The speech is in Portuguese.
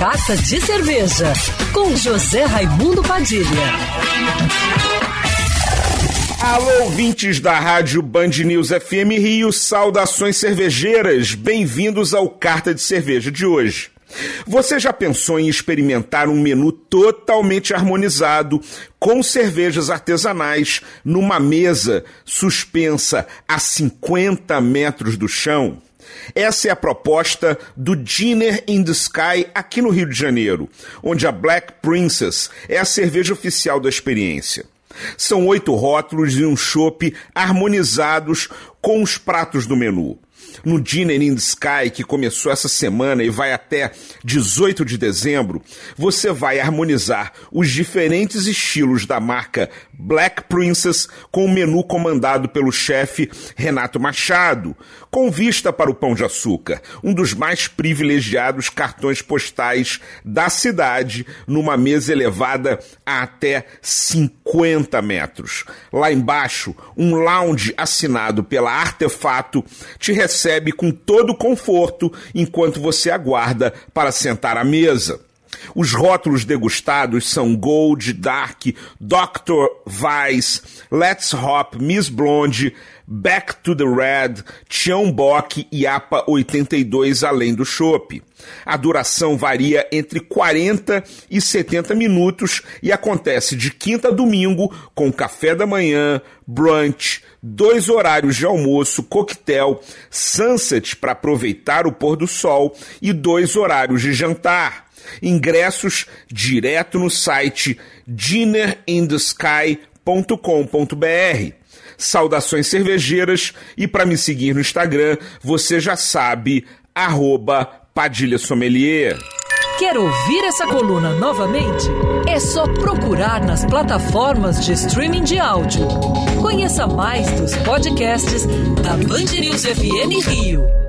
Carta de Cerveja, com José Raimundo Padilha. Alô, ouvintes da Rádio Band News FM Rio, saudações cervejeiras, bem-vindos ao Carta de Cerveja de hoje. Você já pensou em experimentar um menu totalmente harmonizado com cervejas artesanais numa mesa suspensa a 50 metros do chão? Essa é a proposta do Dinner in the Sky aqui no Rio de Janeiro, onde a Black Princess é a cerveja oficial da experiência. São oito rótulos e um chopp harmonizados com os pratos do menu no Dinner in the Sky, que começou essa semana e vai até 18 de dezembro, você vai harmonizar os diferentes estilos da marca Black Princess com o menu comandado pelo chefe Renato Machado, com vista para o Pão de Açúcar, um dos mais privilegiados cartões postais da cidade, numa mesa elevada a até 50 metros. Lá embaixo, um lounge assinado pela Artefato te recebe com todo conforto enquanto você aguarda para sentar à mesa. Os rótulos degustados são Gold, Dark, Dr. Vice, Let's Hop, Miss Blonde, Back to the Red, Tião Bock e APA 82 além do chopp. A duração varia entre 40 e 70 minutos e acontece de quinta a domingo com café da manhã, brunch, dois horários de almoço, coquetel, sunset para aproveitar o pôr do sol e dois horários de jantar. Ingressos direto no site dinnerinthesky.com.br. Saudações cervejeiras e para me seguir no Instagram, você já sabe, Padilha Sommelier. Quer ouvir essa coluna novamente? É só procurar nas plataformas de streaming de áudio. Conheça mais dos podcasts da Band News FM Rio.